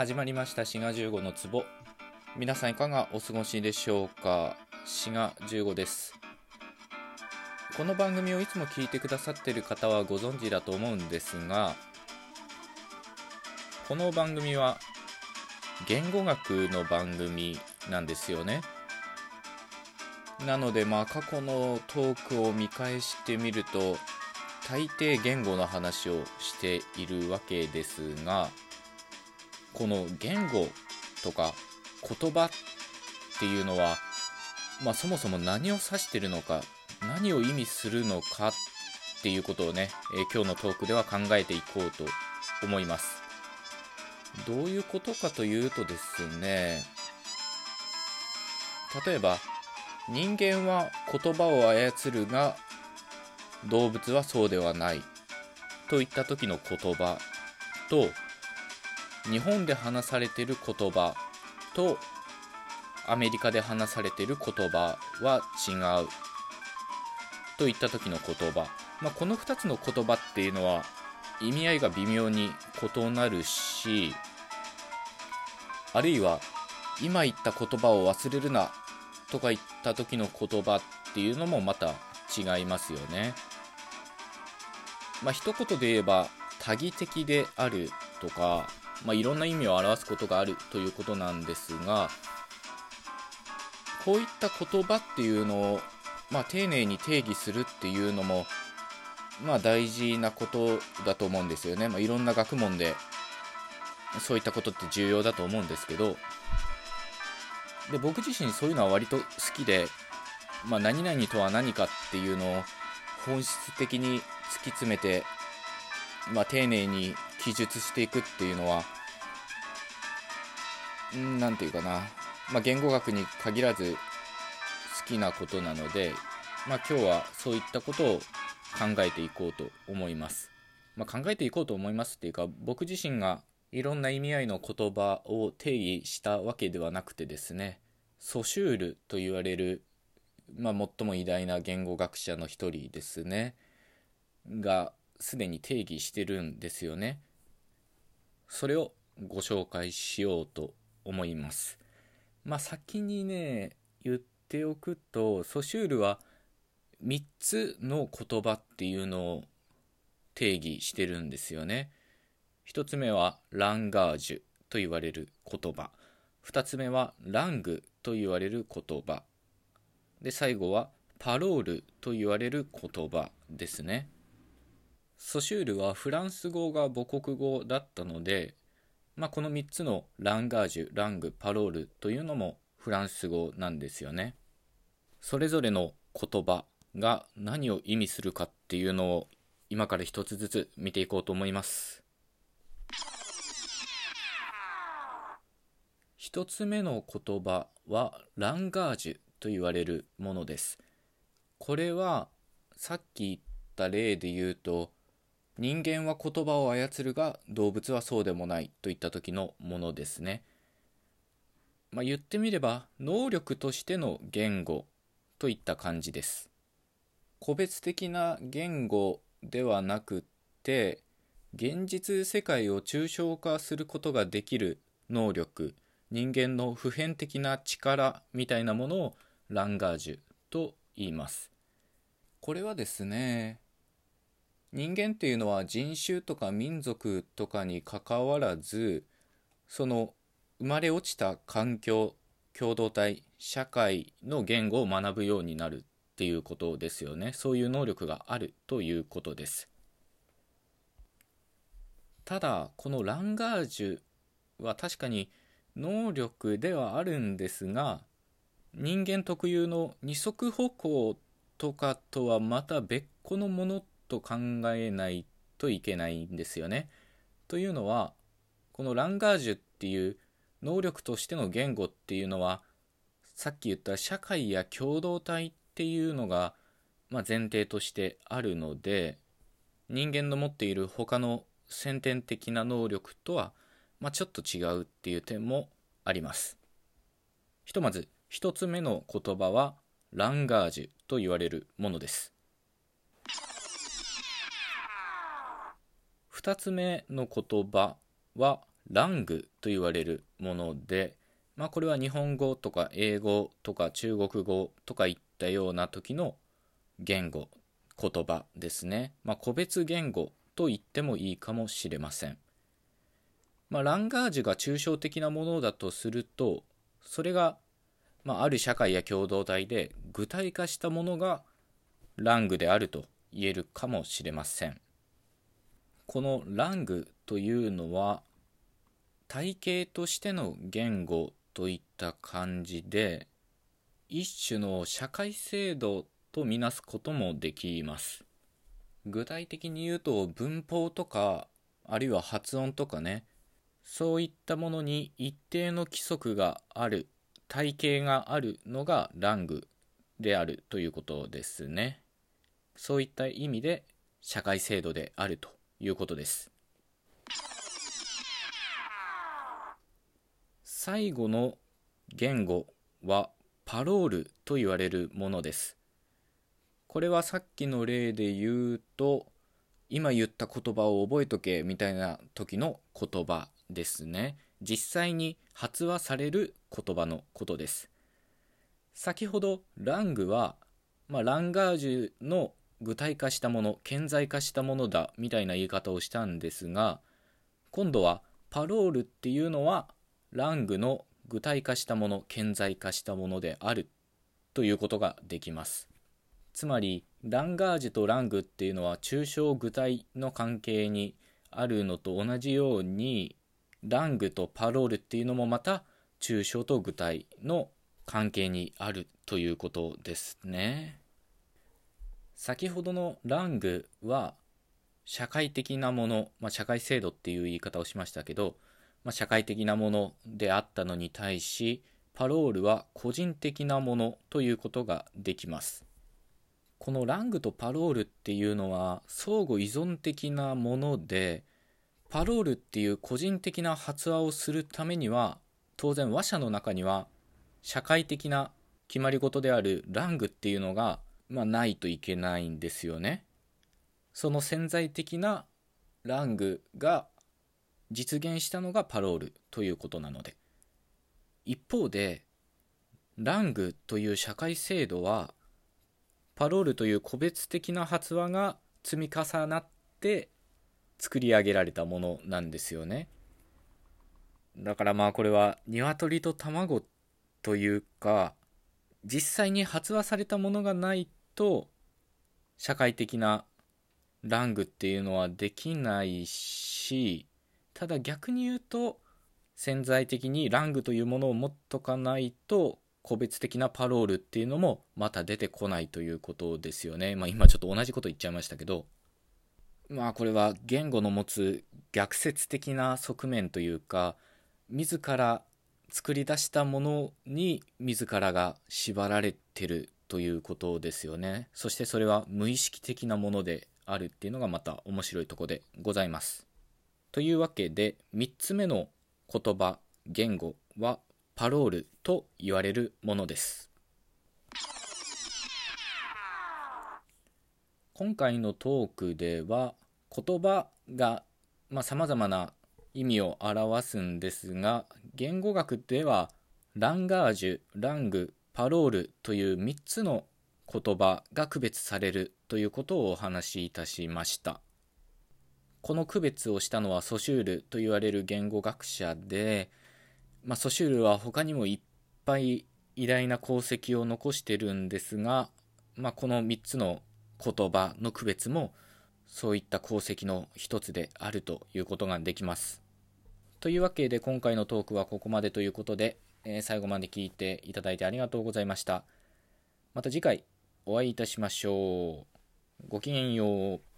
始まりました。滋賀15の壺。皆さんいかがお過ごしでしょうか？滋賀15です。この番組をいつも聞いてくださっている方はご存知だと思うんですがこの番組は言語学の番組なんですよね。なのでまあ過去のトークを見返してみると大抵言語の話をしているわけですがこの言語とか言葉っていうのは、まあ、そもそも何を指してるのか何を意味するのかっていうことをね、え、今日のトークでは考えていこうと思います。どういうことかというとですね例えば人間は言葉を操るが動物はそうではないといった時の言葉と日本で話されてる言葉とアメリカで話されてる言葉は違うといった時の言葉、まあ、この2つの言葉っていうのは意味合いが微妙に異なるしあるいは今言った言葉を忘れるなとか言った時の言葉っていうのもまた違いますよね。まあ一言で言えば多義的であるとか、まあ、いろんな意味を表すことがあるということなんですがこういった言葉っていうのを、まあ、丁寧に定義するっていうのも、まあ、大事なことだと思うんですよね。まあ、いろんな学問でそういったことって重要だと思うんですけどで僕自身そういうのは割と好きで、まあ、何々とは何かっていうのを本質的に突き詰めて、まあ、丁寧に記述していくっていうのは何て言うかな、まあ、言語学に限らず好きなことなので、まあ、今日はそういったことを考えていこうと思います。まあ、考えていこうと思いますっていうか僕自身がいろんな意味合いの言葉を定義したわけではなくてですねソシュールと言われる、まあ、最も偉大な言語学者の一人ですねがすでに定義してるんですよねそれをご紹介しようと思います。まあ先にね言っておくとソシュールは3つの言葉っていうのを定義してるんですよね。1つ目はランガージュと言われる言葉。2つ目はラングと言われる言葉。で最後はパロールと言われる言葉ですね。ソシュールはフランス語が母国語だったので、まあ、この3つのランガージュラングパロールというのもフランス語なんですよねそれぞれの言葉が何を意味するかっていうのを今から一つずつ見ていこうと思います1つ目の言葉はランガージュと言われるものです。これはさっき言った例で言うと人間は言葉を操るが動物はそうでもないといった時のものですね。まあ、言ってみれば能力としての言語といった感じです。個別的な言語ではなくって現実世界を抽象化することができる能力人間の普遍的な力みたいなものをランガージュと言います。これはですね人間っていうのは人種とか民族とかにかかわらずその生まれ落ちた環境共同体社会の言語を学ぶようになるっていうことですよね。そういう能力があるということです。ただこのランガージュは確かに能力ではあるんですが人間特有の二足歩行とかとはまた別個のものと考えないといけないんですよね。というのはこのランガージュっていう能力としての言語っていうのはさっき言った社会や共同体っていうのが、まあ、前提としてあるので人間の持っている他の先天的な能力とはまあ、ちょっと違うっていう点もあります。ひとまず1つ目の言葉はランガージュと言われるものです。2つ目の言葉はラングと言われるもので、まあ、これは日本語とか英語とか中国語とかいったような時の言語言葉ですね、まあ、個別言語と言ってもいいかもしれません、まあ、ランガージュが抽象的なものだとするとそれが、まあ、ある社会や共同体で具体化したものがラングであると言えるかもしれません。このラングというのは体系としての言語といった感じで一種の社会制度とみなすこともできます。具体的に言うと文法とかあるいは発音とかねそういったものに一定の規則がある体系があるのがラングであるということですね。そういった意味で社会制度であると。いうことです最後の言語はパロールと言われるものです。これはさっきの例で言うと今言った言葉を覚えとけみたいな時の言葉ですね。実際に発話される言葉のことです。先ほどラングは、まあ、ランガージュの具体化したもの顕在化したものだみたいな言い方をしたんですが今度はパロールっていうのはラングの具体化したもの顕在化したものであるということができます。つまりランガージュとラングっていうのは抽象具体の関係にあるのと同じようにラングとパロールっていうのもまた抽象と具体の関係にあるということですね。先ほどのラングは社会的なもの、まあ、社会制度っていう言い方をしましたけどまあ、社会的なものであったのに対しパロールは個人的なものということができます。このラングとパロールっていうのは相互依存的なものでパロールっていう個人的な発話をするためには当然話者の中には社会的な決まり事であるラングっていうのが、まあ、ないといけないんですよね。その潜在的なラングが実現したのがパロールということなので。一方でラングという社会制度はパロールという個別的な発話が積み重なって作り上げられたものなんですよね。だからまあこれは鶏と卵というか実際に発話されたものがないと社会的なラングっていうのはできないしただ逆に言うと潜在的にラングというものを持っとかないと個別的なパロールっていうのもまた出てこないということですよね。まあ今ちょっと同じこと言っちゃいましたけどまあこれは言語の持つ逆説的な側面というか自ら作り出したものに自らが縛られてるということですよね。そしてそれは無意識的なものであるっていうのがまた面白いとこでございます。というわけで3つ目の言葉言語はパロールと言われるものです今回のトークでは言葉がさまざ、まな意味を表すんですが言語学ではランガージュラングパロールという3つの言葉が区別されるということをお話しいたしましたこの区別をしたのはソシュールと言われる言語学者で、まあ、ソシュールは他にもいっぱい偉大な功績を残してるんですが、まあ、この3つの言葉の区別もそういった功績の一つであるということができます。というわけで今回のトークはここまでということで、えー、最後まで聞いていただいてありがとうございました。また次回お会いいたしましょう。ごきげんよう。